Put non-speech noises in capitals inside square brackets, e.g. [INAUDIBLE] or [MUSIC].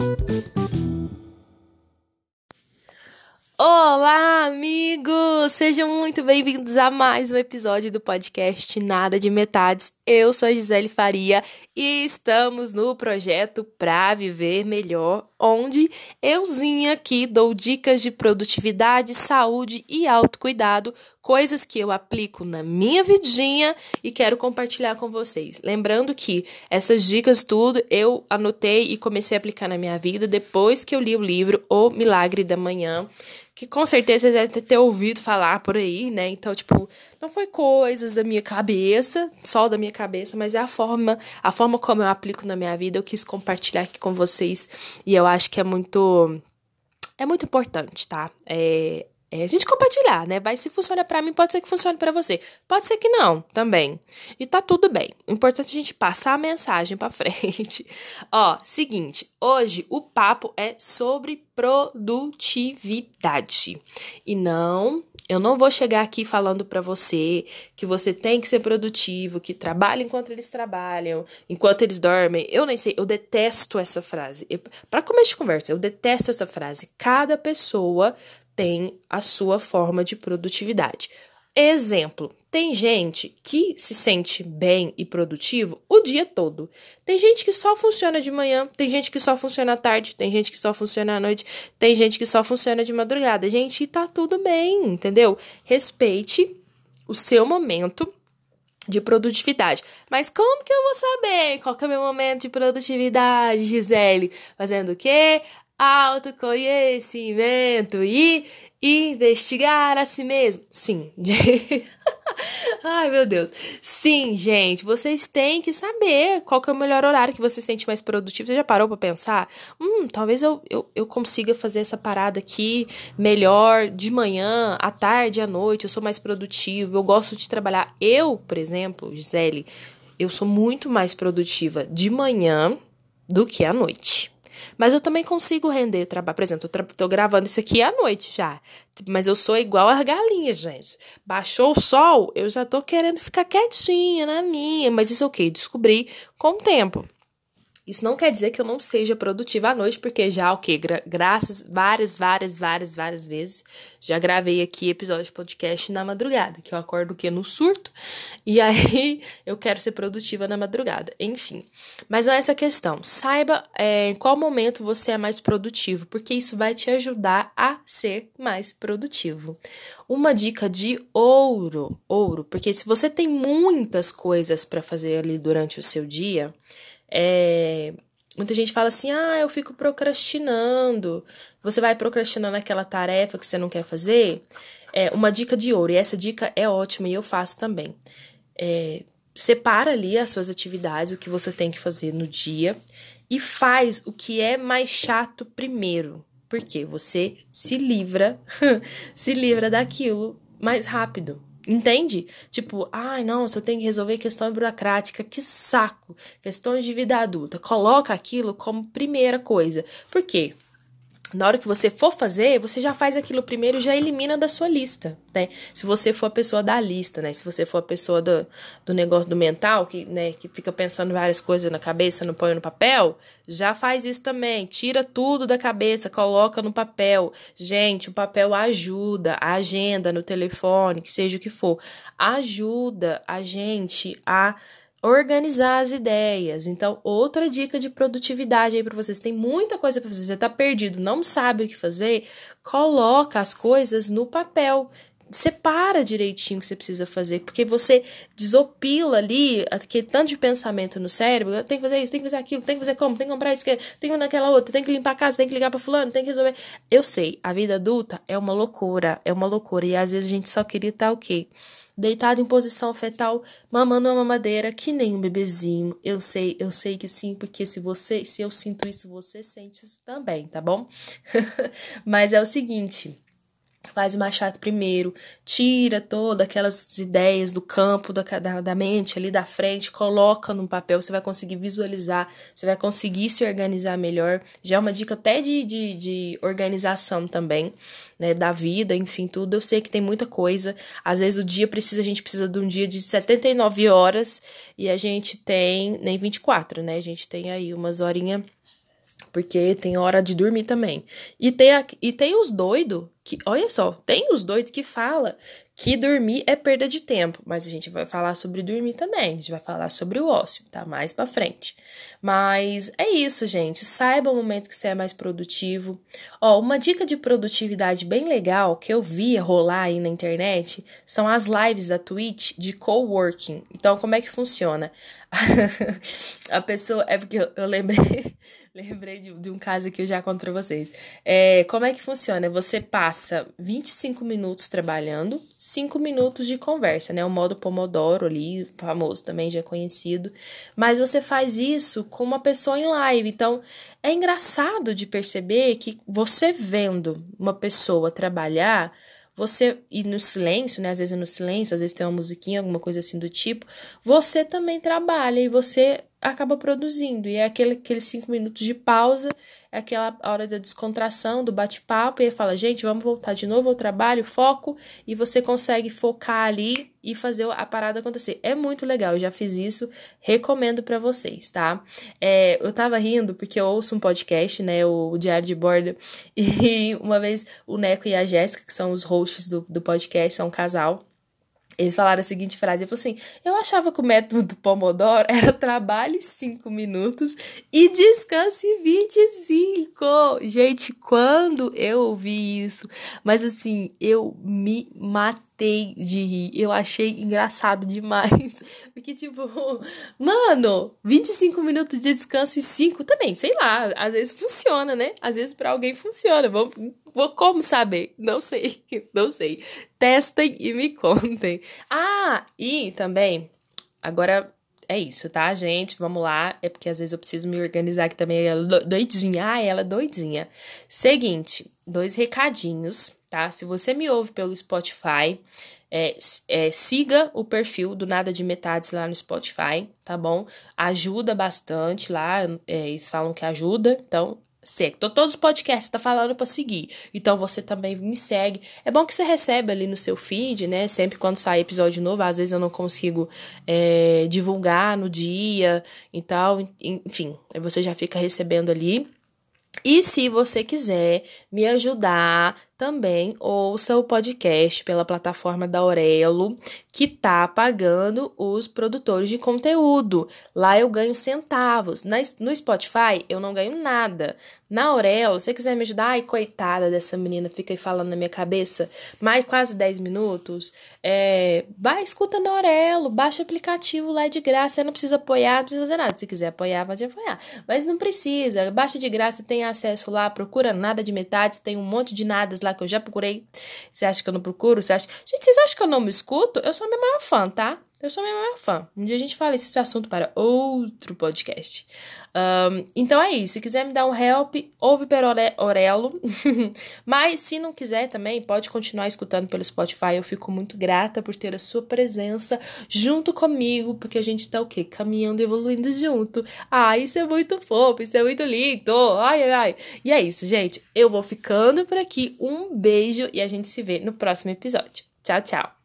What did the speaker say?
thank you amigos! Sejam muito bem-vindos a mais um episódio do podcast Nada de Metades. Eu sou a Gisele Faria e estamos no projeto Pra Viver Melhor, onde euzinha aqui dou dicas de produtividade, saúde e autocuidado, coisas que eu aplico na minha vidinha e quero compartilhar com vocês. Lembrando que essas dicas tudo eu anotei e comecei a aplicar na minha vida depois que eu li o livro O Milagre da Manhã que com certeza deve ter ouvido falar por aí, né? Então, tipo, não foi coisas da minha cabeça, só da minha cabeça, mas é a forma, a forma como eu aplico na minha vida, eu quis compartilhar aqui com vocês e eu acho que é muito é muito importante, tá? É, é a gente compartilhar, né? Vai se funciona para mim, pode ser que funcione para você. Pode ser que não, também. E tá tudo bem. O importante é a gente passar a mensagem para [LAUGHS] frente. Ó, seguinte, hoje o papo é sobre produtividade. E não eu não vou chegar aqui falando para você que você tem que ser produtivo, que trabalha enquanto eles trabalham, enquanto eles dormem. Eu nem sei, eu detesto essa frase. Para começo de conversa, eu detesto essa frase. Cada pessoa tem a sua forma de produtividade. Exemplo: tem gente que se sente bem e produtivo o dia todo. Tem gente que só funciona de manhã, tem gente que só funciona à tarde, tem gente que só funciona à noite, tem gente que só funciona de madrugada. Gente, tá tudo bem, entendeu? Respeite o seu momento de produtividade. Mas como que eu vou saber qual que é o meu momento de produtividade, Gisele? Fazendo o quê? Autoconhecimento e investigar a si mesmo. Sim. [LAUGHS] Ai, meu Deus. Sim, gente, vocês têm que saber qual que é o melhor horário que você se sente mais produtivo. Você já parou para pensar? Hum, talvez eu, eu, eu consiga fazer essa parada aqui melhor de manhã, à tarde, à noite. Eu sou mais produtivo, eu gosto de trabalhar. Eu, por exemplo, Gisele, eu sou muito mais produtiva de manhã do que à noite. Mas eu também consigo render trabalho. Por exemplo, eu tô gravando isso aqui à noite já. Mas eu sou igual as galinhas, gente. Baixou o sol, eu já tô querendo ficar quietinha na minha. Mas isso é o okay, Descobri com o tempo. Isso não quer dizer que eu não seja produtiva à noite, porque já, o okay, gra graças várias, várias, várias, várias vezes, já gravei aqui episódio de podcast na madrugada, que eu acordo o quê? No surto, e [LAUGHS] aí eu quero ser produtiva na madrugada. Enfim, mas não é essa questão. Saiba é, em qual momento você é mais produtivo, porque isso vai te ajudar a ser mais produtivo. Uma dica de ouro, ouro, porque se você tem muitas coisas para fazer ali durante o seu dia, é, muita gente fala assim: ah, eu fico procrastinando. Você vai procrastinando aquela tarefa que você não quer fazer. É uma dica de ouro, e essa dica é ótima e eu faço também. É, separa ali as suas atividades, o que você tem que fazer no dia, e faz o que é mais chato primeiro. Porque você se livra, [LAUGHS] se livra daquilo mais rápido. Entende? Tipo, ai, não, só tem que resolver questão burocrática, que saco. Questões de vida adulta. Coloca aquilo como primeira coisa. Por quê? Na hora que você for fazer, você já faz aquilo primeiro e já elimina da sua lista, né? Se você for a pessoa da lista, né? Se você for a pessoa do, do negócio do mental, que, né, que fica pensando várias coisas na cabeça, não põe no papel, já faz isso também. Tira tudo da cabeça, coloca no papel. Gente, o papel ajuda, a agenda no telefone, que seja o que for, ajuda a gente a organizar as ideias. Então, outra dica de produtividade aí para vocês. Tem muita coisa para fazer, você tá perdido, não sabe o que fazer, coloca as coisas no papel. Separa direitinho o que você precisa fazer, porque você desopila ali aquele tanto de pensamento no cérebro. Tem que fazer isso, tem que fazer aquilo, tem que fazer como, tem que comprar isso, tem que naquela outra, tem que limpar a casa, tem que ligar para fulano, tem que resolver. Eu sei, a vida adulta é uma loucura, é uma loucura. E às vezes a gente só queria estar o quê? deitado em posição fetal, mamando uma mamadeira, que nem um bebezinho. Eu sei, eu sei que sim, porque se você, se eu sinto isso, você sente isso também, tá bom? [LAUGHS] Mas é o seguinte, faz o mais chato primeiro, tira todas aquelas ideias do campo da, da, da, mente ali da frente, coloca no papel, você vai conseguir visualizar, você vai conseguir se organizar melhor. Já é uma dica até de, de, de organização também, né, da vida, enfim, tudo. Eu sei que tem muita coisa. Às vezes o dia precisa, a gente precisa de um dia de 79 horas e a gente tem nem 24, né? A gente tem aí umas horinhas Porque tem hora de dormir também. E tem, a, e tem os doidos que, olha só, tem os doidos que fala que dormir é perda de tempo, mas a gente vai falar sobre dormir também, a gente vai falar sobre o ócio, tá? Mais pra frente. Mas é isso, gente. Saiba o momento que você é mais produtivo. Ó, uma dica de produtividade bem legal que eu vi rolar aí na internet são as lives da Twitch de coworking. Então, como é que funciona? [LAUGHS] a pessoa. É porque eu, eu lembrei. [LAUGHS] lembrei de, de, um caso que eu já conto pra vocês. É, como é que funciona? Você passa 25 minutos trabalhando, 5 minutos de conversa, né? O modo Pomodoro ali, famoso também, já conhecido. Mas você faz isso com uma pessoa em live. Então, é engraçado de perceber que você vendo uma pessoa trabalhar você e no silêncio, né? Às vezes é no silêncio, às vezes tem uma musiquinha, alguma coisa assim do tipo, você também trabalha e você acaba produzindo. E é aquele, aqueles cinco minutos de pausa, é aquela hora da descontração, do bate-papo, e aí fala, gente, vamos voltar de novo ao trabalho, foco, e você consegue focar ali e fazer a parada acontecer. É muito legal, eu já fiz isso, recomendo para vocês, tá? É, eu tava rindo porque eu ouço um podcast, né, o, Diário de Bordo, [LAUGHS] e uma vez o Neco e a Jéssica, que são os hosts do, do podcast, são um casal, eles falaram a seguinte frase: ele falou assim, eu achava que o método do Pomodoro era trabalhe 5 minutos e descanse 25. Gente, quando eu ouvi isso, mas assim, eu me matei matei de rir. Eu achei engraçado demais. [LAUGHS] Porque, tipo, mano, 25 minutos de descanso e 5 também, sei lá. Às vezes funciona, né? Às vezes para alguém funciona. Vamos, vou como saber? Não sei. [LAUGHS] Não sei. Testem e me contem. Ah, e também, agora é isso, tá, gente? Vamos lá. É porque às vezes eu preciso me organizar aqui também. Ela é doidinha. Ah, ela é doidinha. Seguinte, dois recadinhos tá? Se você me ouve pelo Spotify, é, é, siga o perfil do Nada de Metades lá no Spotify, tá bom? Ajuda bastante lá, é, eles falam que ajuda, então segue. Todos os podcasts tá falando para seguir. Então você também me segue. É bom que você recebe ali no seu feed, né? Sempre quando sai episódio novo, às vezes eu não consigo é, divulgar no dia e tal. Enfim, você já fica recebendo ali. E se você quiser me ajudar também ouça o podcast pela plataforma da Aurelo, que tá pagando os produtores de conteúdo. Lá eu ganho centavos. no Spotify eu não ganho nada. Na Aurelo, se você quiser me ajudar, ai, coitada dessa menina, fica aí falando na minha cabeça, mais quase 10 minutos. É, vai, escuta na Aurelo, baixa o aplicativo lá de graça. Você não precisa apoiar, não precisa fazer nada. Se quiser apoiar, pode apoiar. Mas não precisa. Baixa de graça, tem acesso lá, procura nada de metades, tem um monte de nadas lá lá que eu já procurei. Você acha que eu não procuro? Você acha... Gente, vocês acham que eu não me escuto? Eu sou a minha maior fã, tá? Eu sou a minha maior fã. Um dia a gente fala esse assunto para outro podcast. Um, então é isso. Se quiser me dar um help, ouve per Orelo. [LAUGHS] Mas se não quiser também, pode continuar escutando pelo Spotify. Eu fico muito grata por ter a sua presença junto comigo, porque a gente tá o quê? Caminhando, evoluindo junto. Ah, isso é muito fofo, isso é muito lindo. Ai, ai, ai. E é isso, gente. Eu vou ficando por aqui. Um beijo e a gente se vê no próximo episódio. Tchau, tchau.